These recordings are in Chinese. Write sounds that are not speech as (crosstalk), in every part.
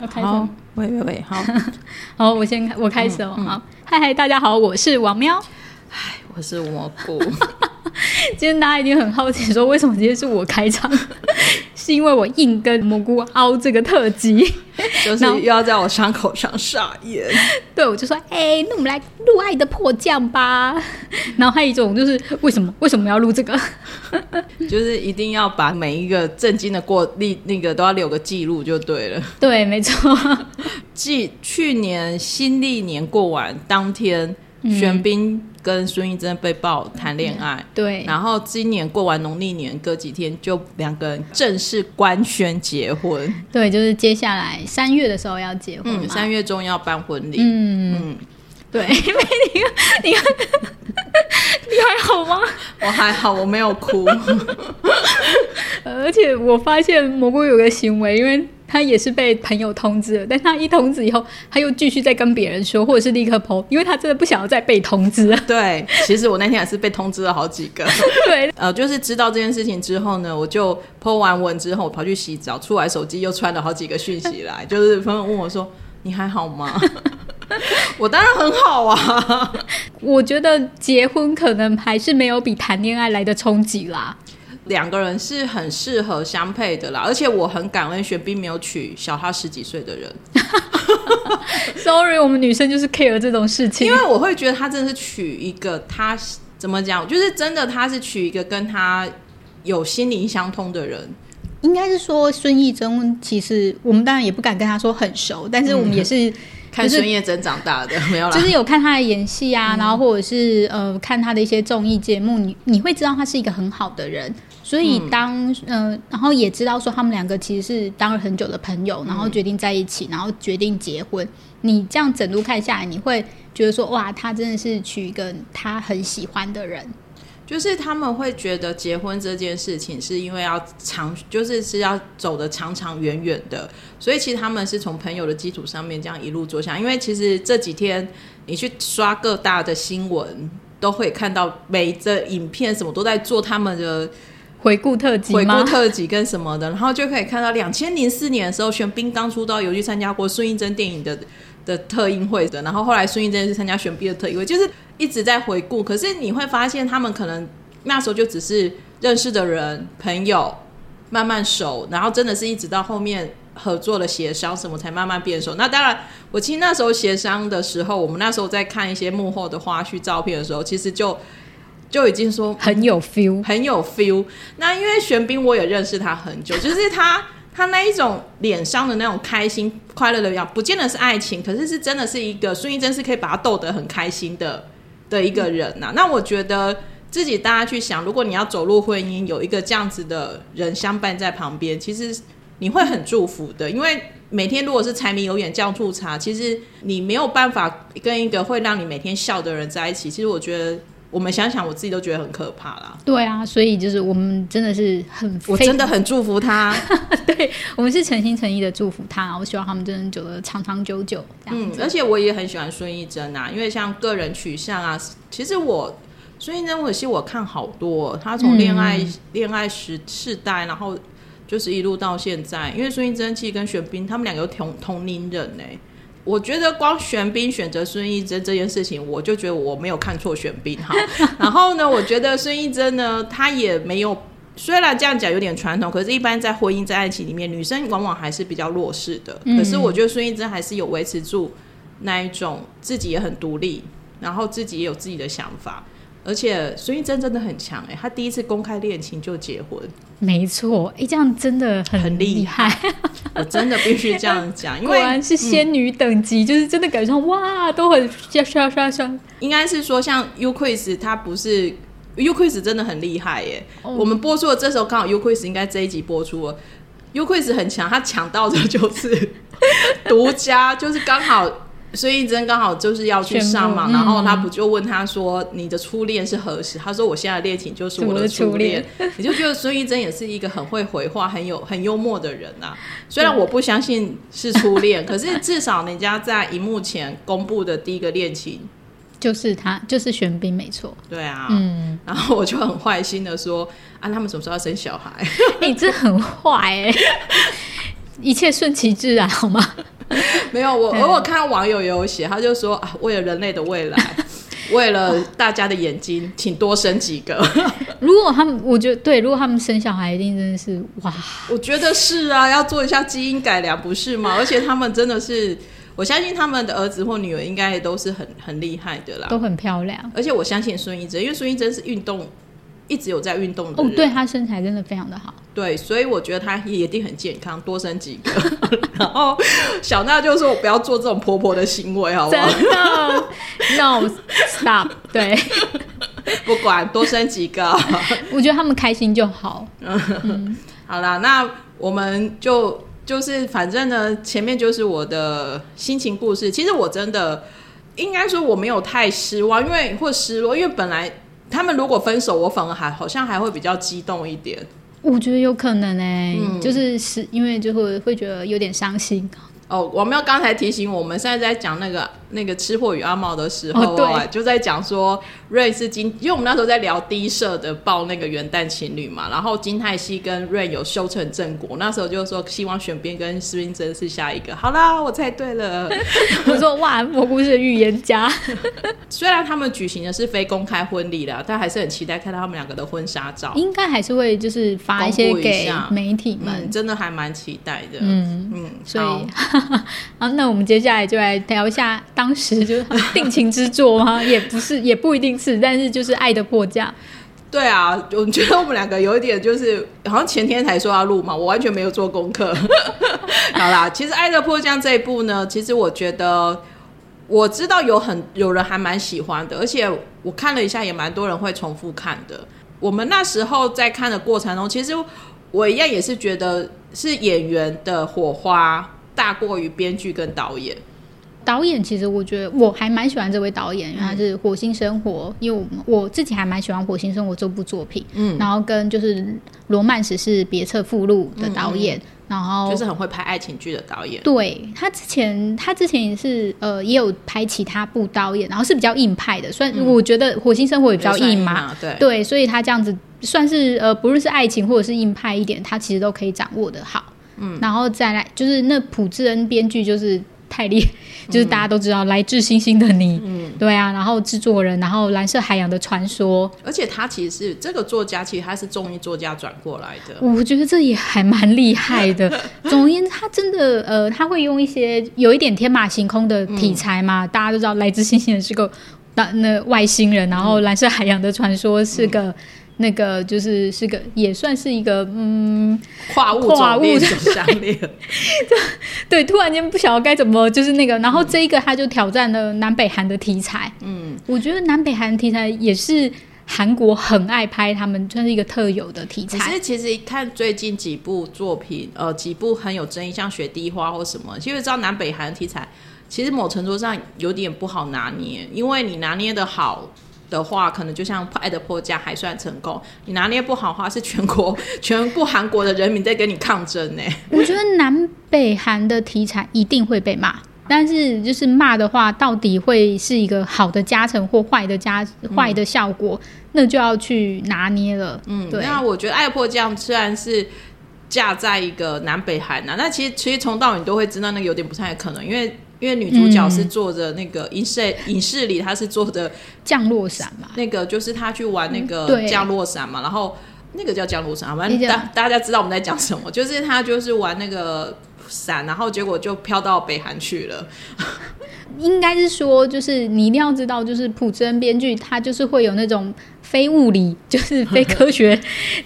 要开始好吗，喂喂喂，好，(laughs) 好，我先开我开始哦。好，嗨嗨，大家好，我是王喵。我是蘑菇，(laughs) 今天大家一定很好奇，说为什么今天是我开场？(laughs) 是因为我硬跟蘑菇凹这个特辑。就是又要在我伤口上撒盐。(laughs) 对，我就说，哎、那我们来录《爱的迫降》吧。(laughs) 然后还有一种就是，为什么为什么要录这个？(laughs) 就是一定要把每一个震惊的过历那个都要留个记录就对了。对，没错，继去年新历年过完当天，玄彬跟孙艺珍被曝谈恋爱。对，然后今年过完农历年，隔几天就两个人正式官宣结婚。对，就是接下来三月的时候要结婚三月中要办婚礼。嗯嗯，对，因为你看，你看，你还好吗？我还好，我没有哭。(laughs) 而且我发现蘑菇有个行为，因为他也是被朋友通知了，但他一通知以后，他又继续在跟别人说，或者是立刻 PO，因为他真的不想要再被通知了。(laughs) 对，其实我那天也是被通知了好几个。(laughs) 对，呃，就是知道这件事情之后呢，我就 po 完文之后，我跑去洗澡，出来手机又传了好几个讯息来，就是朋友问我说：“你还好吗？” (laughs) 我当然很好啊。我觉得结婚可能还是没有比谈恋爱来的冲击啦。两个人是很适合相配的啦，而且我很感恩玄彬没有娶小他十几岁的人，(laughs) Sorry，我们女生就是 care 这种事情，因为我会觉得他真的是娶一个他怎么讲，就是真的他是娶一个跟他有心灵相通的人。应该是说孙艺珍，其实我们当然也不敢跟他说很熟，但是我们也是。看孙叶珍长大的 (laughs) 没有啦，就是有看她的演戏啊，然后或者是呃看她的一些综艺节目，你你会知道她是一个很好的人，所以当呃然后也知道说他们两个其实是当了很久的朋友，然后决定在一起，然后决定结婚。你这样整路看下来，你会觉得说哇，他真的是娶一个他很喜欢的人。就是他们会觉得结婚这件事情是因为要长，就是是要走的长长远远的，所以其实他们是从朋友的基础上面这样一路做下。因为其实这几天你去刷各大的新闻，都会看到每则影片什么都在做他们的回顾特辑回顾？特辑跟什么的，然后就可以看到两千零四年的时候，玄彬刚出道，有去参加过孙艺珍电影的的特映会的，然后后来孙艺珍是参加玄彬的特映会，就是一直在回顾。可是你会发现，他们可能那时候就只是认识的人、朋友，慢慢熟，然后真的是一直到后面合作的协商什么才慢慢变熟。那当然，我其实那时候协商的时候，我们那时候在看一些幕后的花絮照片的时候，其实就就已经说很有 feel。很有 feel。那因为玄彬我也认识他很久，就是他 (laughs) 他那一种脸上的那种开心快乐的样，不见得是爱情，可是是真的是一个孙艺珍是可以把他逗得很开心的的一个人呐、那我觉得。自己大家去想，如果你要走入婚姻，有一个这样子的人相伴在旁边，其实你会很祝福的。因为每天如果是柴米油盐酱醋茶，其实你没有办法跟一个会让你每天笑的人在一起。其实我觉得，我们想想，我自己都觉得很可怕啦。对啊，所以就是我们真的是很，我真的很祝福他。(laughs) 对我们是诚心诚意的祝福他，我希望他们真的走得长长久久这样嗯，而且我也很喜欢孙艺珍啊，因为像个人取向啊，其实我孙艺珍，我其实我看好多，她从恋爱恋、爱时世代，然后就是一路到现在，因为孙艺珍其实跟玄彬他们两个都同同龄人呢、我觉得光玄彬选择孙艺珍这件事情，我就觉得我没有看错玄彬哈。(laughs) 然后呢，我觉得孙艺珍呢，她也没有。虽然这样讲有点传统，可是，一般在婚姻在爱情里面，女生往往还是比较弱势的。可是，我觉得孙艺珍还是有维持住那一种自己也很独立，然后自己也有自己的想法。而且孙艺珍真的很强哎、她第一次公开恋情就结婚，没错，哎，这样真的很很厉厉害，我真的必须这样讲，(laughs) 因为果然是仙女等级，就是真的感觉上哇，都很刷刷刷刷。应该是说像 U Quiz，它不是 U Quiz 真的很厉害耶。哦我们播出的这时候刚好 U Quiz 应该这一集播出了，U Quiz 很强，他抢到的就是独家，就是刚好。孙艺珍刚好就是要去上嘛，然后他嗯不就问他说：“你的初恋是何时？”他说：“我现在的恋情就是我我的初初恋恋。(laughs) ”你就觉得孙艺珍也是一个很会回话、很有很幽默的人啊。虽然我不相信是初恋，(laughs) 可是至少人家在荧幕前公布的第一个恋情，就是他，就是玄彬，没错。对啊，嗯，然后我就很坏心的说：“啊，他们什么时候要生小孩？”哎、(laughs) 你真的很坏哎、一切顺其自然，好吗？(laughs) 没有，我我看到网友也有写，他就说啊，为了人类的未来，(laughs) 为了大家的眼睛，请多生几个。(laughs) 如果他们，我觉得对，如果他们生小孩，一定真的是哇！我觉得是啊，要做一下基因改良，不是吗？而且他们真的是，我相信他们的儿子或女儿应该也都是很很厉害的啦，都很漂亮。而且我相信孙艺珍，因为孙艺珍是运动。一直有在运动的哦，对他身材真的非常的好，对，所以我觉得他也一定很健康，多生几个。(laughs) 然后小娜就说：“我不要做这种婆婆的行为，好不好？” No stop，对，(laughs) 不管多生几个，(laughs) 我觉得他们开心就好。嗯，好啦，那我们就就是反正呢，前面就是我的心情故事。其实我真的应该说我没有太失望，因为或失落，因为本来。他们如果分手，我反而还好像还会比较激动一点。我觉得有可能哎，就是是因为就会会觉得有点伤心。哦，我们要刚才提醒我们，现在在讲那个那个吃货与阿茂的时候啊，就在讲说瑞是金，因为我们那时候在聊低社的报那个元旦情侣嘛，然后金泰熙跟瑞有修成正果，那时候就说希望选边跟施冰珍是下一个。好啦，我猜对了，(laughs) 我说哇，蘑菇是预言家。(laughs) 虽然他们举行的是非公开婚礼了，但还是很期待看到他们两个的婚纱照。应该还是会就是发一些给媒体们，真的还蛮期待的。嗯嗯，所以。(laughs) 好，那我们接下来就来聊一下当时就是 (laughs) 定情之作吗？也不是，也不一定是，但是就是《爱的迫降》。对啊，我觉得我们两个有一点就是，好像前天才说要录嘛，我完全没有做功课。(laughs) 好啦，其实《爱的迫降》这一部呢，其实我觉得我知道有很有人还蛮喜欢的，而且我看了一下，也蛮多人会重复看的。我们那时候在看的过程中，其实我一样也是觉得是演员的火花。大过于编剧跟导演，导演其实我觉得我还蛮喜欢这位导演，因为他是《火星生活》，因为我我自己还蛮喜欢《火星生活》这部作品，嗯，然后跟就是《罗曼史是别册附录》的导演，然后就是很会拍爱情剧的导演。对他之前他之前也是呃也有拍其他部导演，然后是比较硬派的，算我觉得《火星生活》也比较硬嘛，对。对，所以他这样子算是呃不论是爱情或者是硬派一点，他其实都可以掌握的好。嗯，然后再来就是那朴智恩编剧就是太厉害，(laughs) 就是大家都知道来自星星的你，嗯，对啊，然后制作人，然后蓝色海洋的传说，而且他其实是这个作家，其实他是综艺作家转过来的，我觉得这也还蛮厉害的。(laughs) 总而言之，他真的呃，他会用一些有一点天马行空的题材嘛，大家都知道来自星星的是个那那外星人，然后蓝色海洋的传说是个。那个就是是个也算是一个嗯跨物跨物种相恋，(laughs) 对，突然间不晓得该怎么就是那个，然后这一个他就挑战了南北韩的题材，嗯，我觉得南北韩题材也是韩国很爱拍，他们算是一个特有的题材。其实其实看最近几部作品，呃，几部很有争议，像《雪滴花》或什么，其实知道南北韩题材，其实某程度上有点不好拿捏，因为你拿捏的好。的话，可能就像《爱的迫降》还算成功。你拿捏不好的话，是全国 (laughs) 全部韩国的人民在跟你抗争呢。我觉得南北韩的题材一定会被骂，但是就是骂的话，到底会是一个好的加成或坏的加坏的效果，那就要去拿捏了。嗯，对。那我觉得《爱的迫降》虽然是架在一个南北韩啊，那其实其实从到你都会知道，那个有点不太可能，因为。因为女主角是坐着那个影视影视里，她是坐着降落伞嘛，那个就是她去玩那个降落伞嘛，然后那个叫降落伞，反正大大家知道我们在讲什么，就是她就是玩那个伞，然后结果就飘到北韩去了。(laughs) 应该是说，就是你一定要知道，就是朴智恩编剧他就是会有那种。非物理就是 (laughs) 非科学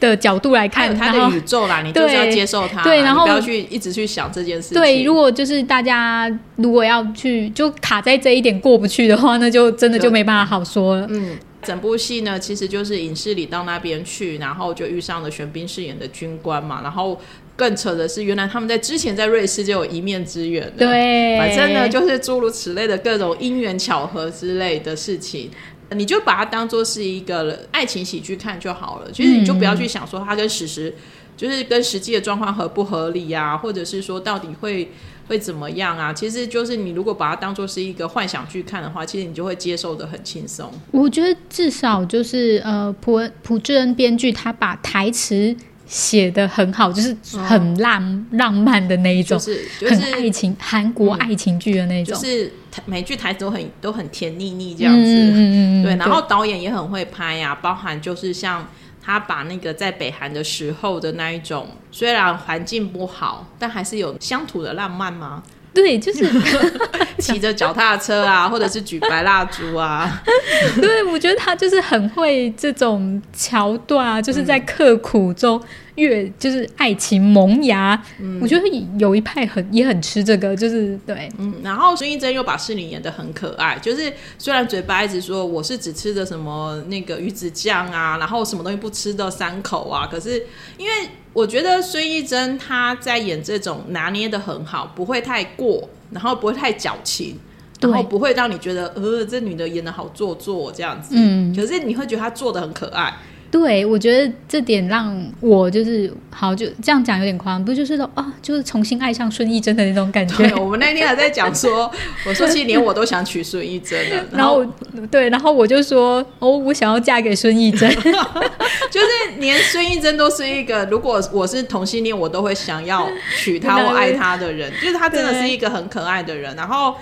的角度来看，他的宇宙啦，你就是要接受它，对，然后不要去一直去想这件事情。对，如果就是大家如果要去就卡在这一点过不去的话，那就真的就没办法好说了。嗯，整部戏呢，其实就是影视里到那边去，然后就遇上了玄彬饰演的军官嘛，然后更扯的是，原来他们在之前在瑞士就有一面之缘。对，反正呢，就是诸如此类的各种因缘巧合之类的事情。你就把它当做是一个爱情喜剧看就好了。其实你就不要去想说它跟史实，就是跟实际的状况合不合理啊，或者是说到底会会怎么样啊？其实就是你如果把它当做是一个幻想剧看的话，其实你就会接受的很轻松。我觉得至少就是呃，朴朴智恩编剧他把台词写的很好，就是很浪、浪漫的那一种，就是就很是爱情韩国爱情剧的那种，就是每句台词都很都很甜腻腻这样子。嗯嗯嗯，对，然后导演也很会拍呀、包含就是像他把那个在北韩的时候的那一种，虽然环境不好，但还是有乡土的浪漫吗？对，就是 (laughs) 骑着脚踏车啊，或者是举白蜡烛啊，(laughs) 对，我觉得他就是很会这种桥段啊，就是在刻苦中越就是爱情萌芽。我觉得有一派很也很吃这个，就是对，嗯，然后孙艺珍又把诗玲演的很可爱，就是虽然嘴巴一直说我是只吃的什么那个鱼子酱啊，然后什么东西不吃的三口啊，可是因为我觉得孙艺珍她在演这种拿捏的很好，不会太过，然后不会太矫情。然后不会让你觉得，呃，这女的演的好做作这样子。嗯可是你会觉得她做的很可爱。对，我觉得这点让我就是好，就这样讲有点夸张，不就是说啊，就是重新爱上孙艺珍的那种感觉 (laughs) 对，。我们那天还在讲说，我说其实连我都想娶孙艺珍了。然后对，然后我就说哦，我想要嫁给孙艺珍。(laughs) 就是连孙艺珍都是一个，如果我是同性恋，我都会想要娶她或爱她的人。就是她真的是一个很可爱的人，然后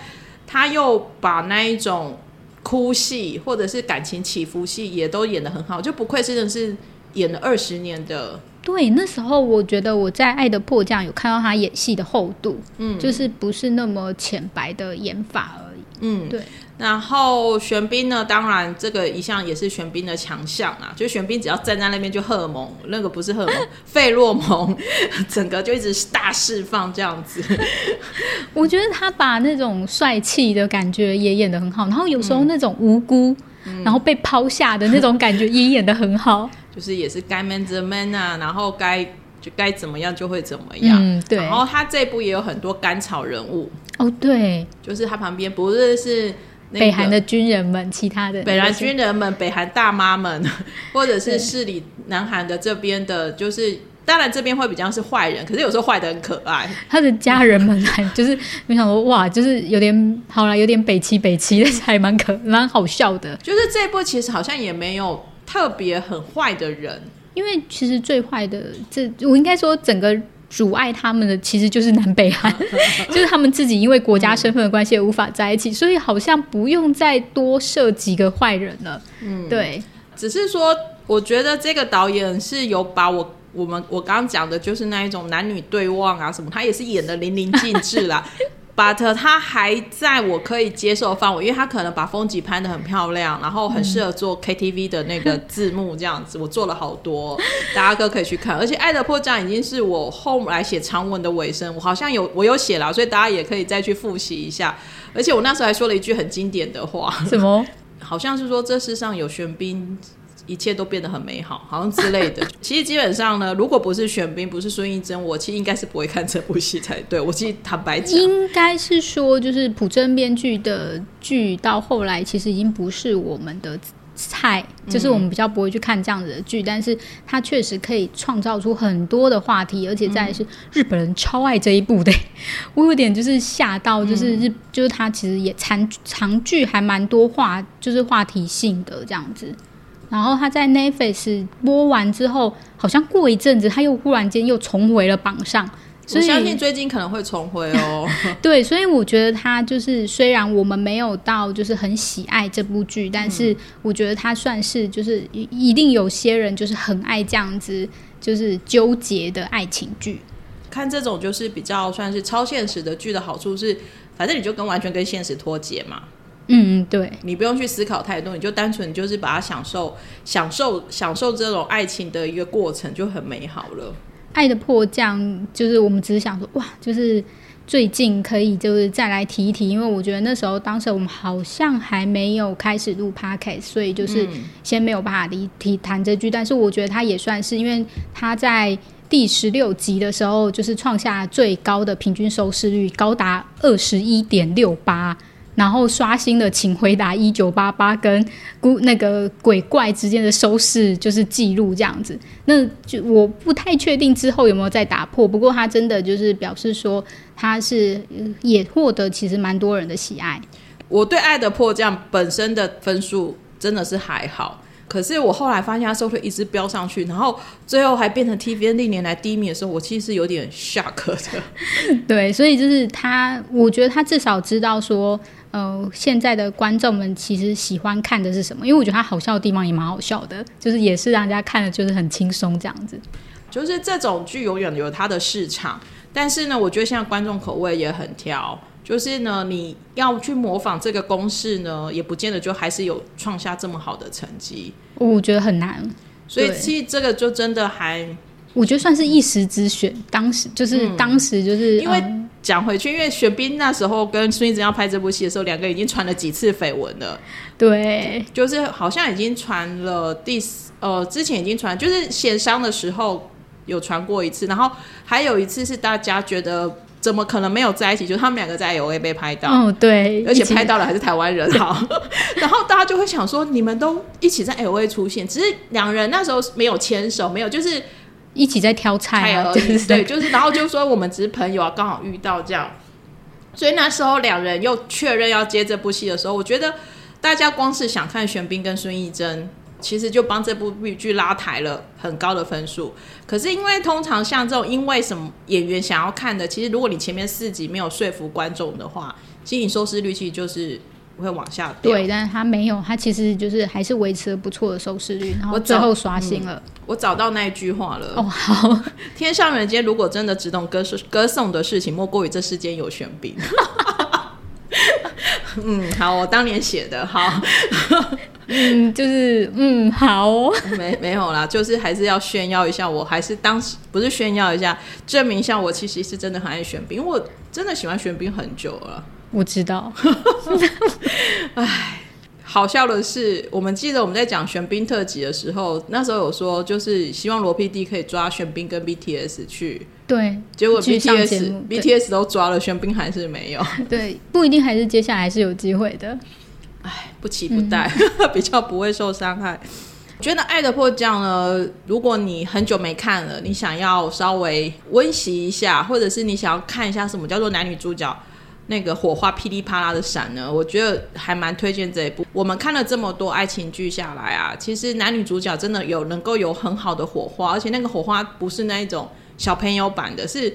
她又把那一种哭戏或者是感情起伏戏也都演得很好，就不愧真的是演了二十年的。对，那时候我觉得我在《爱的迫降》有看到他演戏的厚度，嗯，就是不是那么浅白的演法而已。嗯，对。然后玄彬呢，当然这个一向也是玄彬的强项啊，就玄彬只要站在那边就荷尔蒙，那个不是荷尔蒙，(laughs) 费洛蒙，(laughs) 整个就一直大释放这样子。(laughs) 我觉得他把那种帅气的感觉也演得很好，然后有时候那种无辜，然后被抛下的那种感觉也演得很好。就是也是该 man the man 啊，然后该就该怎么样就会怎么样。嗯，对。然后他这部也有很多甘草人物，哦，对，就是他旁边不是是、那个、北韩的军人们，其他的北韩就是军人们、北韩大妈们，(laughs) 或者是市里南韩的这边的，就是当然这边会比较是坏人，可是有时候坏的很可爱。他的家人们还 (laughs) 就是没想说哇，就是有点好了，有点北齐北齐，但是还蛮可 (laughs) 蛮好笑的。就是这一部其实好像也没有特别很坏的人，因为其实最坏的，这我应该说整个阻碍他们的其实就是南北韩，(laughs) 就是他们自己因为国家身份的关系无法在一起，所以好像不用再多设几个坏人了。嗯，对，只是说我觉得这个导演是有把我。我们我刚刚讲的就是那一种男女对望啊什么，他也是演的淋漓尽致啦。(laughs) but 它还在我可以接受的范围，因为它可能把风景拍的很漂亮，然后很适合做 KTV 的那个字幕这样子。我做了好多，(laughs) 大家都可以去看。而且《爱的迫降》已经是我后来写长文的尾声，我好像有我有写了，所以大家也可以再去复习一下。而且我那时候还说了一句很经典的话，什么？(laughs) 好像是说这世上有玄彬。一切都变得很美好，好像之类的。(laughs) 其实基本上呢，如果不是玄彬，不是孙艺珍，我其实应该是不会看这部戏才对。我其实坦白讲，应该是说，就是朴正编剧的剧到后来其实已经不是我们的菜，就是我们比较不会去看这样子的剧，但是它确实可以创造出很多的话题，而且再是日本人超爱这一部的，(laughs) 我有点就是吓到，就是日、就是它其实也长长剧还蛮多话，就是话题性的这样子。然后他在 Netflix 播完之后，好像过一阵子他又忽然间又重回了榜上，所以我相信最近可能会重回哦。(laughs) 对，所以我觉得他就是虽然我们没有到就是很喜爱这部剧，但是我觉得他算是就是一一定有些人就是很爱这样子就是纠结的爱情剧。看这种就是比较算是超现实的剧的好处是，反正你就跟完全跟现实脱节嘛。嗯，对，你不用去思考太多，你就单纯就是把它享受、享受、享受这种爱情的一个过程，就很美好了。爱的迫降就是我们只是想说哇，就是最近可以就是再来提一提，因为我觉得那时候当时我们好像还没有开始录 podcast，所以就是先没有办法离提谈这句，但是我觉得它也算是，因为它在。第十六集的时候，就是创下最高的平均收视率，高达二十一点六八，然后刷新了《请回答一九八八》跟古那个鬼怪之间的收视就是记录这样子。那就我不太确定之后有没有再打破，不过他真的就是表示说他是也获得其实蛮多人的喜爱。我对《爱的迫降》本身的分数真的是还好。可是我后来发现他收退一直飙上去，然后最后还变成 TVN 历年来第一名的时候，我其实是有点 shock 的。(laughs) 对，所以就是他，我觉得他至少知道说，呃，现在的观众们其实喜欢看的是什么，因为我觉得他好笑的地方也蛮好笑的，就是也是让人家看的就是很轻松这样子。就是这种剧永远有它的市场，但是呢，我觉得现在观众口味也很挑。就是呢，你要去模仿这个公式呢，也不见得就还是有创下这么好的成绩。我觉得很难，所以其实这个就真的还，我觉得算是一时之选。当时就是当时就是因为讲回去，因为玄彬那时候跟孙艺珍要拍这部戏的时候，两个已经传了几次绯闻了。对，就是好像已经传了第呃，之前已经传，就是协商的时候有传过一次，然后还有一次是大家觉得。怎么可能没有在一起？就是他们两个在 L A 被拍到，哦对，而且拍到了还是台湾人哈。(laughs) 然后大家就会想说，你们都一起在 L A 出现，只是两人那时候没有牵手，没有就是一起在挑菜而已。(laughs) 对，就是然后就说我们只是朋友啊，刚好遇到这样。所以那时候两人又确认要接这部戏的时候，我觉得大家光是想看玄彬跟孙艺珍。其实就帮这部剧拉抬了很高的分数，可是因为通常像这种因为什么演员想要看的，其实如果你前面四集没有说服观众的话，其实你收视率其实就是会往下掉。对，但是他没有，他其实就是还是维持了不错的收视率，然后最后刷新了。我找到那一句话了。哦，好，(laughs) 天上人间如果真的只懂歌歌颂的事情，莫过于这世间有玄彬。(laughs) 嗯，好，我当年写的，好。(laughs) 嗯，就是嗯，好，没没有啦，就是还是要炫耀一下，我还是当时不是炫耀一下，证明一下我其实是真的很爱玄彬，我真的喜欢玄彬很久了。我知道，(laughs) 唉，好笑的是，我们记得我们在讲玄彬特辑的时候，那时候有说，就是希望罗 PD 可以抓玄彬跟 BTS 去，对，结果 BTS BTS 都抓了，玄彬还是没有，(laughs) 对，不一定，还是接下来是有机会的。唉，不期不待，(laughs) 比较不会受伤害。觉得《爱的迫降》呢，如果你很久没看了，你想要稍微温习一下，或者是你想要看一下什么叫做男女主角那个火花噼里啪啦的闪呢？我觉得还蛮推荐这一部。我们看了这么多爱情剧下来啊，其实男女主角真的有能够有很好的火花，而且那个火花不是那一种小朋友版的，是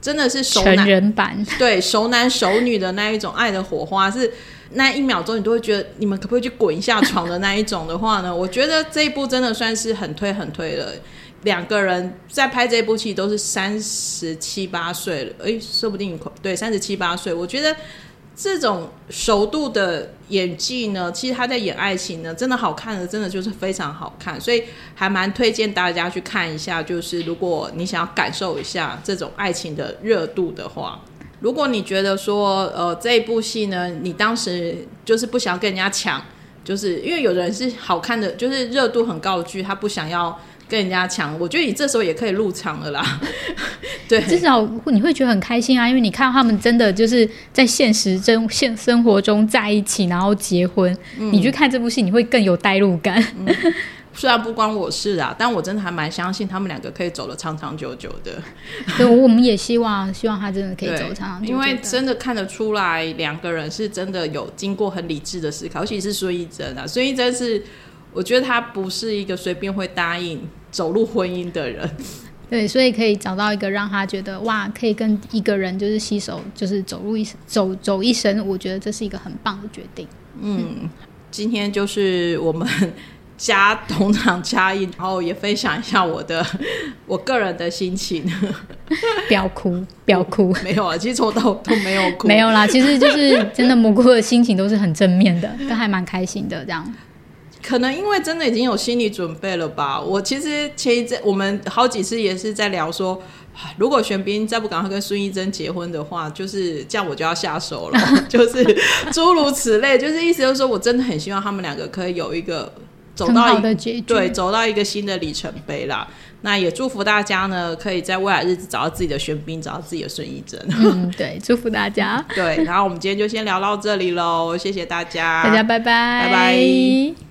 真的是熟男人版，(laughs) 对熟男熟女的那一种爱的火花是。那一秒钟，你都会觉得你们可不可以去滚一下床的那一种的话呢？我觉得这一部真的算是很推很推了。两个人在拍这部戏都是三十七八岁了，哎，说不定对三十七八岁。我觉得这种熟度的演技呢，其实他在演爱情呢，真的好看的，真的就是非常好看，所以还蛮推荐大家去看一下。就是如果你想要感受一下这种爱情的热度的话。如果你觉得说，呃，这一部戏呢，你当时就是不想跟人家抢，就是因为有的人是好看的，就是热度很高的剧，他不想要跟人家抢。我觉得你这时候也可以入场了啦。(laughs) 对，至少你会觉得很开心啊，因为你看到他们真的就是在现实真现生活中在一起，然后结婚，你去看这部戏，你会更有代入感。虽然不关我事啊，但我真的还蛮相信他们两个可以走得长长久久的。(laughs) 对，我们也希望，希望他真的可以走长长久久。因为真的看得出来，两个人是真的有经过很理智的思考，尤其是孙艺珍啊。孙艺珍是，我觉得他不是一个随便会答应走入婚姻的人。对，所以可以找到一个让他觉得哇，可以跟一个人就是携手，就是走入一生，走走一生。我觉得这是一个很棒的决定。嗯，今天就是我们。加同场加映，然后也分享一下我的 (laughs) 我个人的心情。(laughs) 不要哭，不要哭。(laughs) 没有啊，其实我都都没有哭。没有啦，其实就是真的蘑菇的心情都是很正面的，都还蛮开心的。这样，可能因为真的已经有心理准备了吧。我其实前一阵我们好几次也是在聊说，(sighs) 如果玄彬再不赶快跟孙艺珍结婚的话，就是这样我就要下手了，(laughs) 就是诸如此类，就是意思就是说我真的很希望他们两个可以有一个。走到一局，对，走到一个新的里程碑啦。那也祝福大家呢，可以在未来日子找到自己的玄彬，找到自己的孙艺珍。嗯，(laughs) 对，祝福大家。对，然后我们今天就先聊到这里喽，谢谢大家，大家拜拜，拜拜。